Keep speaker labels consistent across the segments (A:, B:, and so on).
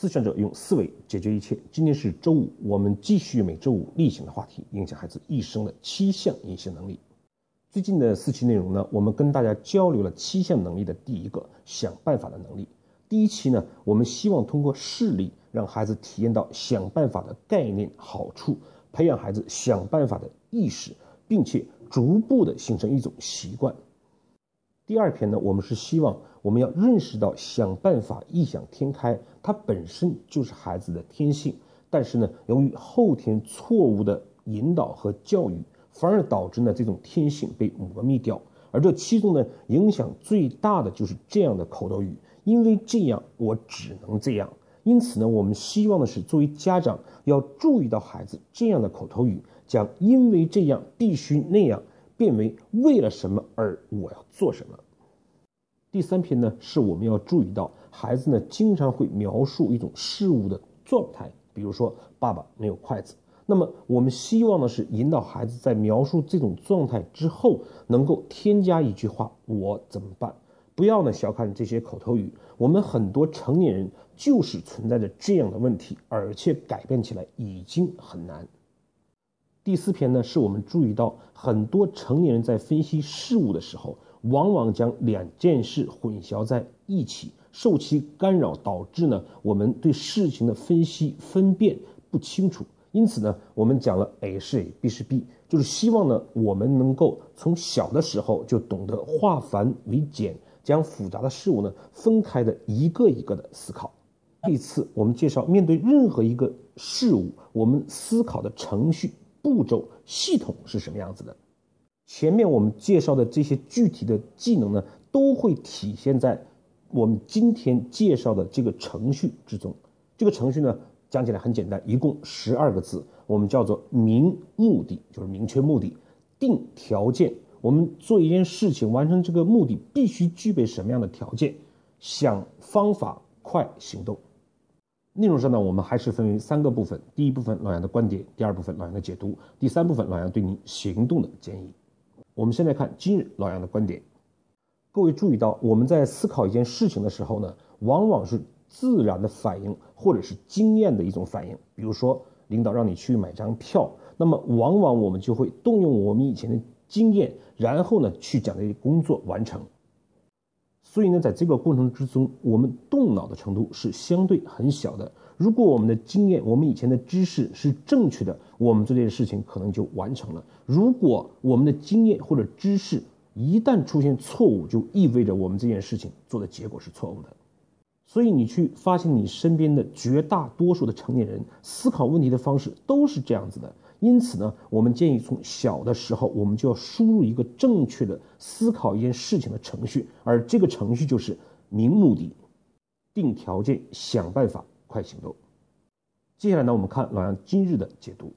A: 思想者用思维解决一切。今天是周五，我们继续每周五例行的话题：影响孩子一生的七项隐性能力。最近的四期内容呢，我们跟大家交流了七项能力的第一个想办法的能力。第一期呢，我们希望通过事例让孩子体验到想办法的概念好处，培养孩子想办法的意识，并且逐步的形成一种习惯。第二篇呢，我们是希望我们要认识到想办法异想天开，它本身就是孩子的天性。但是呢，由于后天错误的引导和教育，反而导致呢这种天性被磨灭掉。而这其中呢，影响最大的就是这样的口头语：因为这样，我只能这样。因此呢，我们希望的是作为家长要注意到孩子这样的口头语，将因为这样必须那样。变为为了什么而我要做什么。第三篇呢，是我们要注意到孩子呢经常会描述一种事物的状态，比如说爸爸没有筷子。那么我们希望的是引导孩子在描述这种状态之后，能够添加一句话：我怎么办？不要呢小看这些口头语，我们很多成年人就是存在着这样的问题，而且改变起来已经很难。第四篇呢，是我们注意到很多成年人在分析事物的时候，往往将两件事混淆在一起，受其干扰，导致呢我们对事情的分析分辨不清楚。因此呢，我们讲了 A 是 A，B 是 B，就是希望呢我们能够从小的时候就懂得化繁为简，将复杂的事物呢分开的一个一个的思考。这次我们介绍，面对任何一个事物，我们思考的程序。步骤系统是什么样子的？前面我们介绍的这些具体的技能呢，都会体现在我们今天介绍的这个程序之中。这个程序呢，讲起来很简单，一共十二个字，我们叫做明目的，就是明确目的；定条件，我们做一件事情完成这个目的必须具备什么样的条件；想方法，快行动。内容上呢，我们还是分为三个部分。第一部分老杨的观点，第二部分老杨的解读，第三部分老杨对你行动的建议。我们先来看今日老杨的观点。各位注意到，我们在思考一件事情的时候呢，往往是自然的反应，或者是经验的一种反应。比如说，领导让你去买张票，那么往往我们就会动用我们以前的经验，然后呢去将这些工作完成。所以呢，在这个过程之中，我们动脑的程度是相对很小的。如果我们的经验、我们以前的知识是正确的，我们这件事情可能就完成了。如果我们的经验或者知识一旦出现错误，就意味着我们这件事情做的结果是错误的。所以你去发现你身边的绝大多数的成年人思考问题的方式都是这样子的。因此呢，我们建议从小的时候，我们就要输入一个正确的思考一件事情的程序，而这个程序就是明目的、定条件、想办法、快行动。接下来呢，我们看老杨今日的解读。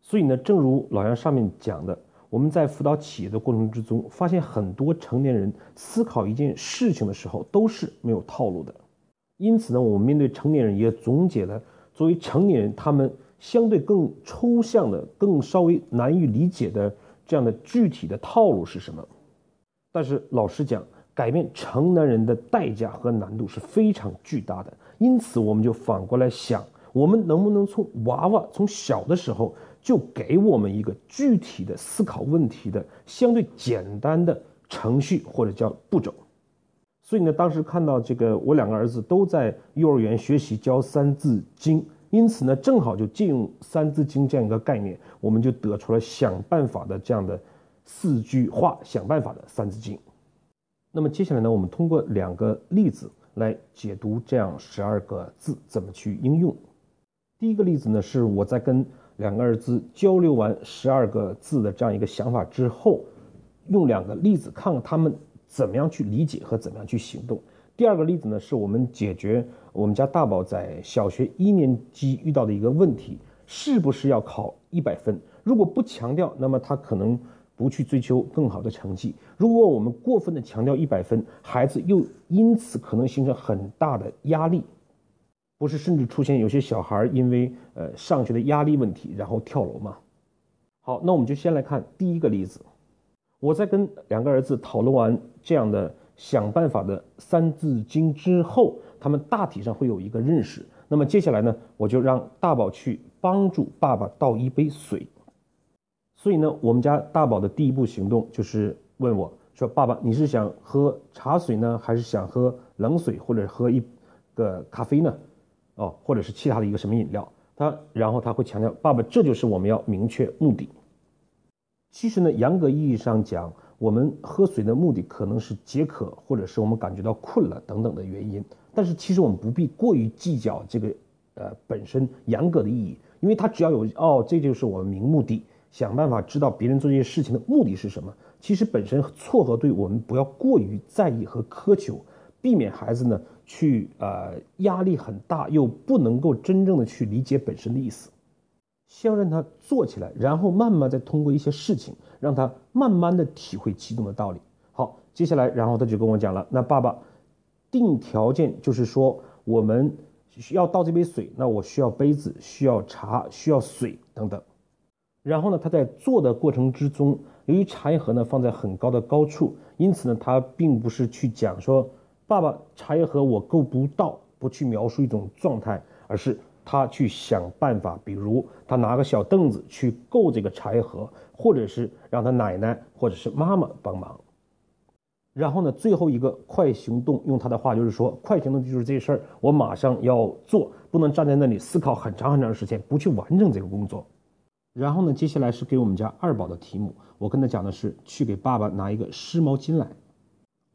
A: 所以呢，正如老杨上面讲的，我们在辅导企业的过程之中，发现很多成年人思考一件事情的时候都是没有套路的。因此呢，我们面对成年人也总结了作为成年人他们。相对更抽象的、更稍微难以理解的这样的具体的套路是什么？但是老实讲，改变成年人的代价和难度是非常巨大的。因此，我们就反过来想：我们能不能从娃娃从小的时候就给我们一个具体的思考问题的相对简单的程序或者叫步骤？所以呢，当时看到这个，我两个儿子都在幼儿园学习教《三字经》。因此呢，正好就借用《三字经》这样一个概念，我们就得出了想办法的这样的四句话，想办法的《三字经》。那么接下来呢，我们通过两个例子来解读这样十二个字怎么去应用。第一个例子呢，是我在跟两个儿子交流完十二个字的这样一个想法之后，用两个例子看看他们怎么样去理解和怎么样去行动。第二个例子呢，是我们解决我们家大宝在小学一年级遇到的一个问题，是不是要考一百分？如果不强调，那么他可能不去追求更好的成绩；如果我们过分的强调一百分，孩子又因此可能形成很大的压力，不是甚至出现有些小孩因为呃上学的压力问题，然后跳楼吗？好，那我们就先来看第一个例子，我在跟两个儿子讨论完这样的。想办法的《三字经》之后，他们大体上会有一个认识。那么接下来呢，我就让大宝去帮助爸爸倒一杯水。所以呢，我们家大宝的第一步行动就是问我说：“爸爸，你是想喝茶水呢，还是想喝冷水，或者喝一个咖啡呢？哦，或者是其他的一个什么饮料？”他然后他会强调：“爸爸，这就是我们要明确目的。”其实呢，严格意义上讲，我们喝水的目的可能是解渴，或者是我们感觉到困了等等的原因。但是其实我们不必过于计较这个呃本身严格的意义，因为它只要有哦，这就是我们明目的。想办法知道别人做这些事情的目的是什么，其实本身错和对，我们不要过于在意和苛求，避免孩子呢去呃压力很大又不能够真正的去理解本身的意思，先让他做起来，然后慢慢再通过一些事情让他慢慢的体会其中的道理。好，接下来然后他就跟我讲了，那爸爸定条件就是说我们需要倒这杯水，那我需要杯子，需要茶，需要水等等。然后呢，他在做的过程之中，由于茶叶盒呢放在很高的高处，因此呢，他并不是去讲说爸爸茶叶盒我够不到，不去描述一种状态，而是他去想办法，比如他拿个小凳子去够这个茶叶盒，或者是让他奶奶或者是妈妈帮忙。然后呢，最后一个快行动，用他的话就是说，快行动就是这事儿，我马上要做，不能站在那里思考很长很长时间，不去完成这个工作。然后呢，接下来是给我们家二宝的题目。我跟他讲的是去给爸爸拿一个湿毛巾来。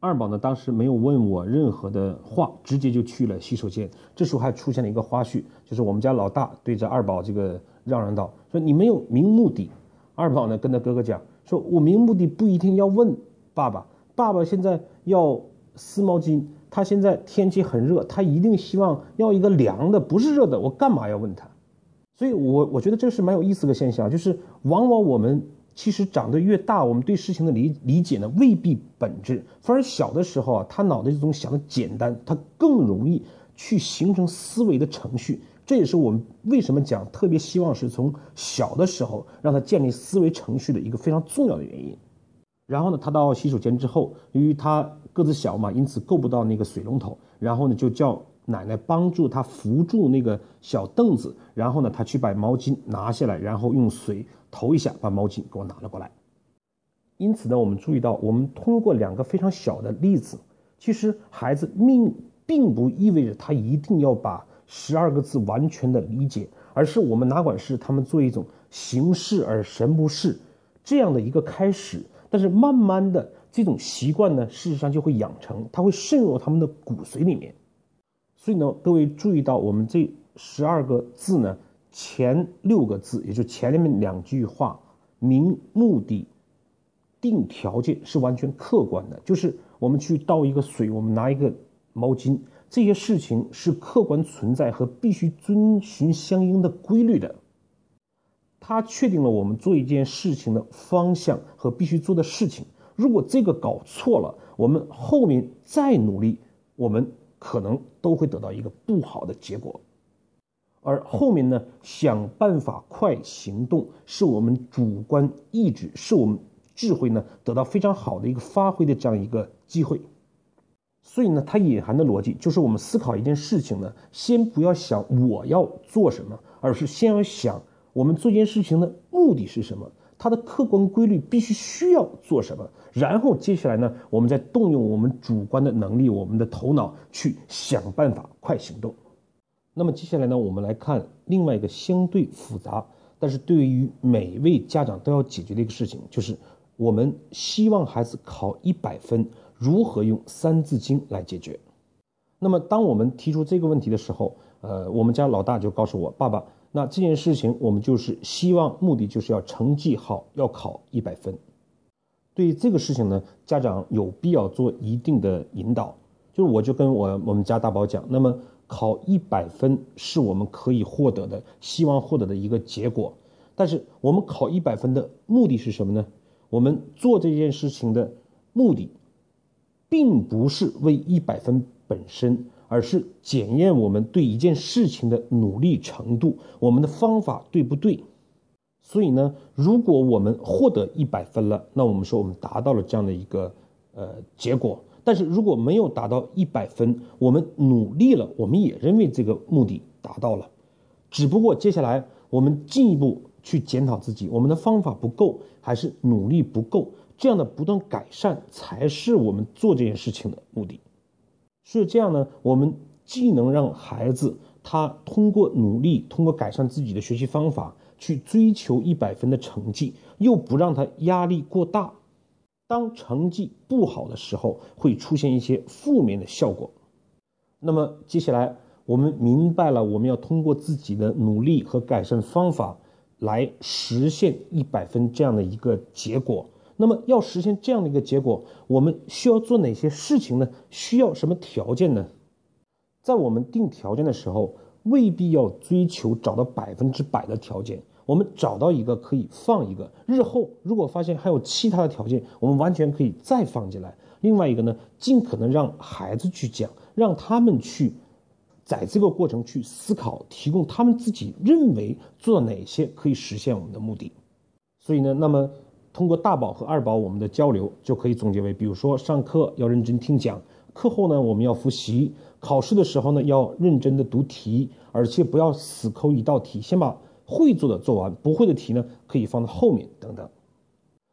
A: 二宝呢，当时没有问我任何的话，直接就去了洗手间。这时候还出现了一个花絮，就是我们家老大对着二宝这个嚷嚷道：“说你没有明目的。”二宝呢跟他哥哥讲：“说我明目的不一定要问爸爸，爸爸现在要湿毛巾，他现在天气很热，他一定希望要一个凉的，不是热的，我干嘛要问他？”所以，我我觉得这是蛮有意思的现象，就是往往我们其实长得越大，我们对事情的理理解呢未必本质，反而小的时候啊，他脑袋这种想的简单，他更容易去形成思维的程序。这也是我们为什么讲特别希望是从小的时候让他建立思维程序的一个非常重要的原因。然后呢，他到洗手间之后，由于他个子小嘛，因此够不到那个水龙头，然后呢就叫。奶奶帮助他扶住那个小凳子，然后呢，他去把毛巾拿下来，然后用水投一下，把毛巾给我拿了过来。因此呢，我们注意到，我们通过两个非常小的例子，其实孩子命并不意味着他一定要把十二个字完全的理解，而是我们哪管是他们做一种形式而神不是这样的一个开始，但是慢慢的这种习惯呢，事实上就会养成，它会渗入他们的骨髓里面。所以呢，各位注意到我们这十二个字呢，前六个字，也就前面两句话，明目的、定条件是完全客观的。就是我们去倒一个水，我们拿一个毛巾，这些事情是客观存在和必须遵循相应的规律的。它确定了我们做一件事情的方向和必须做的事情。如果这个搞错了，我们后面再努力，我们。可能都会得到一个不好的结果，而后面呢，想办法快行动，是我们主观意志，是我们智慧呢得到非常好的一个发挥的这样一个机会。所以呢，它隐含的逻辑就是我们思考一件事情呢，先不要想我要做什么，而是先要想我们做一件事情的目的是什么。它的客观规律必须需要做什么，然后接下来呢，我们再动用我们主观的能力，我们的头脑去想办法快行动。那么接下来呢，我们来看另外一个相对复杂，但是对于每位家长都要解决的一个事情，就是我们希望孩子考一百分，如何用《三字经》来解决？那么当我们提出这个问题的时候，呃，我们家老大就告诉我，爸爸。那这件事情，我们就是希望目的就是要成绩好，要考一百分。对于这个事情呢，家长有必要做一定的引导。就是我就跟我我们家大宝讲，那么考一百分是我们可以获得的，希望获得的一个结果。但是我们考一百分的目的是什么呢？我们做这件事情的目的，并不是为一百分本身。而是检验我们对一件事情的努力程度，我们的方法对不对？所以呢，如果我们获得一百分了，那我们说我们达到了这样的一个呃结果。但是如果没有达到一百分，我们努力了，我们也认为这个目的达到了。只不过接下来我们进一步去检讨自己，我们的方法不够，还是努力不够？这样的不断改善才是我们做这件事情的目的。所以这样呢，我们既能让孩子他通过努力，通过改善自己的学习方法去追求一百分的成绩，又不让他压力过大。当成绩不好的时候，会出现一些负面的效果。那么接下来我们明白了，我们要通过自己的努力和改善方法来实现一百分这样的一个结果。那么要实现这样的一个结果，我们需要做哪些事情呢？需要什么条件呢？在我们定条件的时候，未必要追求找到百分之百的条件。我们找到一个可以放一个，日后如果发现还有其他的条件，我们完全可以再放进来。另外一个呢，尽可能让孩子去讲，让他们去在这个过程去思考，提供他们自己认为做哪些可以实现我们的目的。所以呢，那么。通过大宝和二宝我们的交流，就可以总结为：比如说上课要认真听讲，课后呢我们要复习，考试的时候呢要认真的读题，而且不要死抠一道题，先把会做的做完，不会的题呢可以放到后面等等。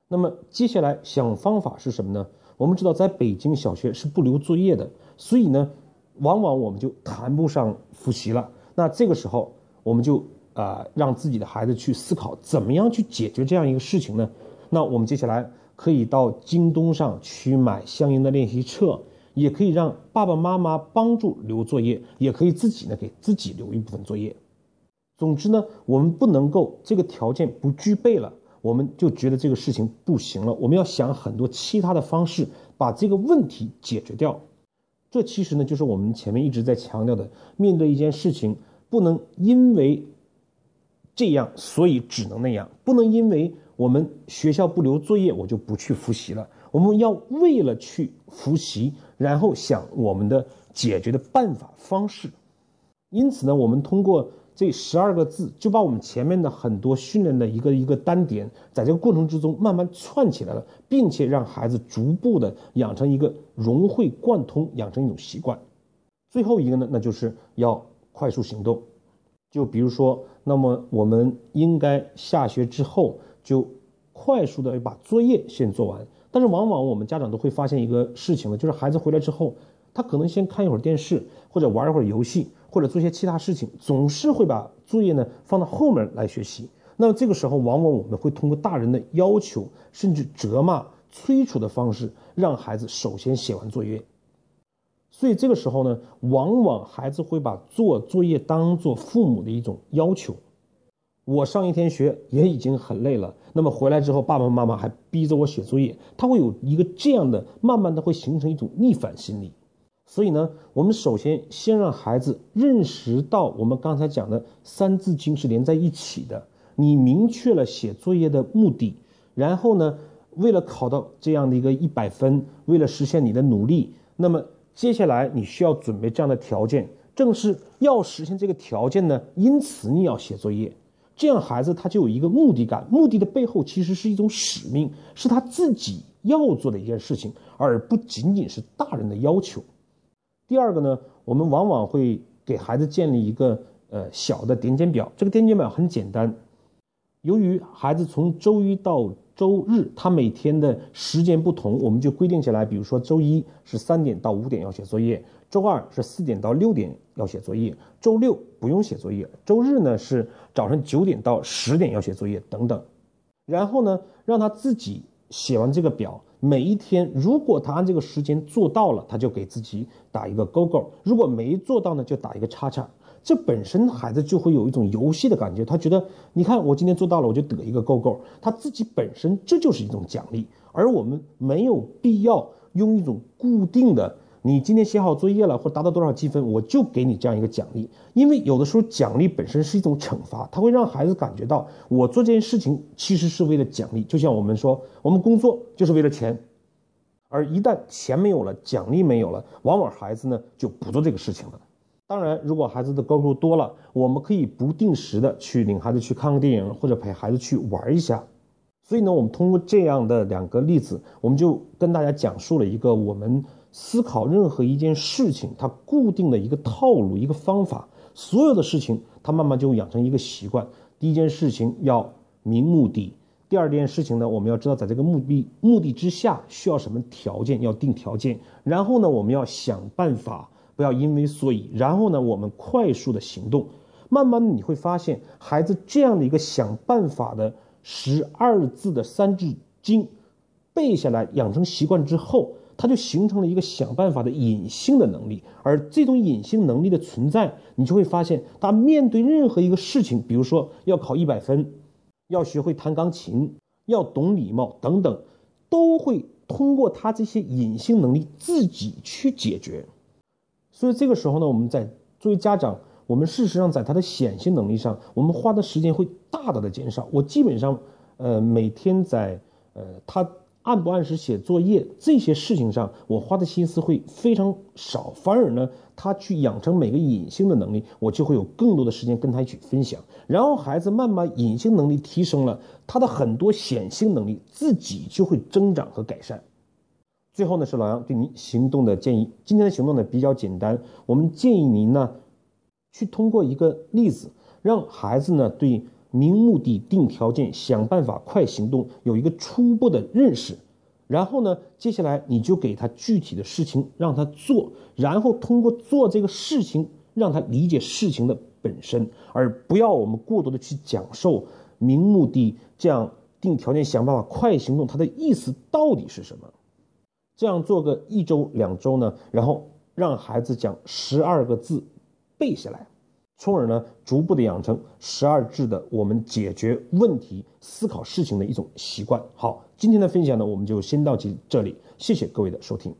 A: 那么接下来想方法是什么呢？我们知道在北京小学是不留作业的，所以呢，往往我们就谈不上复习了。那这个时候我们就啊让自己的孩子去思考，怎么样去解决这样一个事情呢？那我们接下来可以到京东上去买相应的练习册，也可以让爸爸妈妈帮助留作业，也可以自己呢给自己留一部分作业。总之呢，我们不能够这个条件不具备了，我们就觉得这个事情不行了。我们要想很多其他的方式把这个问题解决掉。这其实呢，就是我们前面一直在强调的，面对一件事情，不能因为这样所以只能那样，不能因为。我们学校不留作业，我就不去复习了。我们要为了去复习，然后想我们的解决的办法方式。因此呢，我们通过这十二个字，就把我们前面的很多训练的一个一个单点，在这个过程之中慢慢串起来了，并且让孩子逐步的养成一个融会贯通，养成一种习惯。最后一个呢，那就是要快速行动。就比如说，那么我们应该下学之后。就快速的把作业先做完，但是往往我们家长都会发现一个事情呢，就是孩子回来之后，他可能先看一会儿电视，或者玩一会儿游戏，或者做些其他事情，总是会把作业呢放到后面来学习。那么这个时候，往往我们会通过大人的要求，甚至责骂、催促的方式，让孩子首先写完作业。所以这个时候呢，往往孩子会把做作业当做父母的一种要求。我上一天学也已经很累了，那么回来之后，爸爸妈妈还逼着我写作业，他会有一个这样的，慢慢的会形成一种逆反心理。所以呢，我们首先先让孩子认识到我们刚才讲的《三字经》是连在一起的。你明确了写作业的目的，然后呢，为了考到这样的一个一百分，为了实现你的努力，那么接下来你需要准备这样的条件，正是要实现这个条件呢，因此你要写作业。这样孩子他就有一个目的感，目的的背后其实是一种使命，是他自己要做的一件事情，而不仅仅是大人的要求。第二个呢，我们往往会给孩子建立一个呃小的点检表，这个点检表很简单。由于孩子从周一到周日，他每天的时间不同，我们就规定下来，比如说周一是三点到五点要写作业。周二是四点到六点要写作业，周六不用写作业，周日呢是早上九点到十点要写作业等等。然后呢，让他自己写完这个表，每一天如果他按这个时间做到了，他就给自己打一个勾勾；如果没做到呢，就打一个叉叉。这本身孩子就会有一种游戏的感觉，他觉得你看我今天做到了，我就得一个勾勾。他自己本身这就是一种奖励，而我们没有必要用一种固定的。你今天写好作业了，或达到多少积分，我就给你这样一个奖励。因为有的时候奖励本身是一种惩罚，它会让孩子感觉到我做这件事情其实是为了奖励。就像我们说，我们工作就是为了钱，而一旦钱没有了，奖励没有了，往往孩子呢就不做这个事情了。当然，如果孩子的高度多了，我们可以不定时的去领孩子去看个电影，或者陪孩子去玩一下。所以呢，我们通过这样的两个例子，我们就跟大家讲述了一个我们。思考任何一件事情，它固定的一个套路、一个方法，所有的事情，它慢慢就养成一个习惯。第一件事情要明目的，第二件事情呢，我们要知道在这个目的目的之下需要什么条件，要定条件。然后呢，我们要想办法，不要因为所以。然后呢，我们快速的行动。慢慢的你会发现，孩子这样的一个想办法的十二字的三字经背下来，养成习惯之后。他就形成了一个想办法的隐性的能力，而这种隐性能力的存在，你就会发现，他面对任何一个事情，比如说要考一百分，要学会弹钢琴，要懂礼貌等等，都会通过他这些隐性能力自己去解决。所以这个时候呢，我们在作为家长，我们事实上在他的显性能力上，我们花的时间会大大的减少。我基本上，呃，每天在呃他。按不按时写作业这些事情上，我花的心思会非常少，反而呢，他去养成每个隐性的能力，我就会有更多的时间跟他一起分享。然后孩子慢慢隐性能力提升了，他的很多显性能力自己就会增长和改善。最后呢，是老杨对您行动的建议。今天的行动呢比较简单，我们建议您呢，去通过一个例子，让孩子呢对。明目的定条件，想办法快行动，有一个初步的认识，然后呢，接下来你就给他具体的事情让他做，然后通过做这个事情让他理解事情的本身，而不要我们过多的去讲授明目的这样定条件，想办法快行动，它的意思到底是什么？这样做个一周两周呢，然后让孩子将十二个字背下来。从而呢，逐步的养成十二字的我们解决问题、思考事情的一种习惯。好，今天的分享呢，我们就先到这这里，谢谢各位的收听。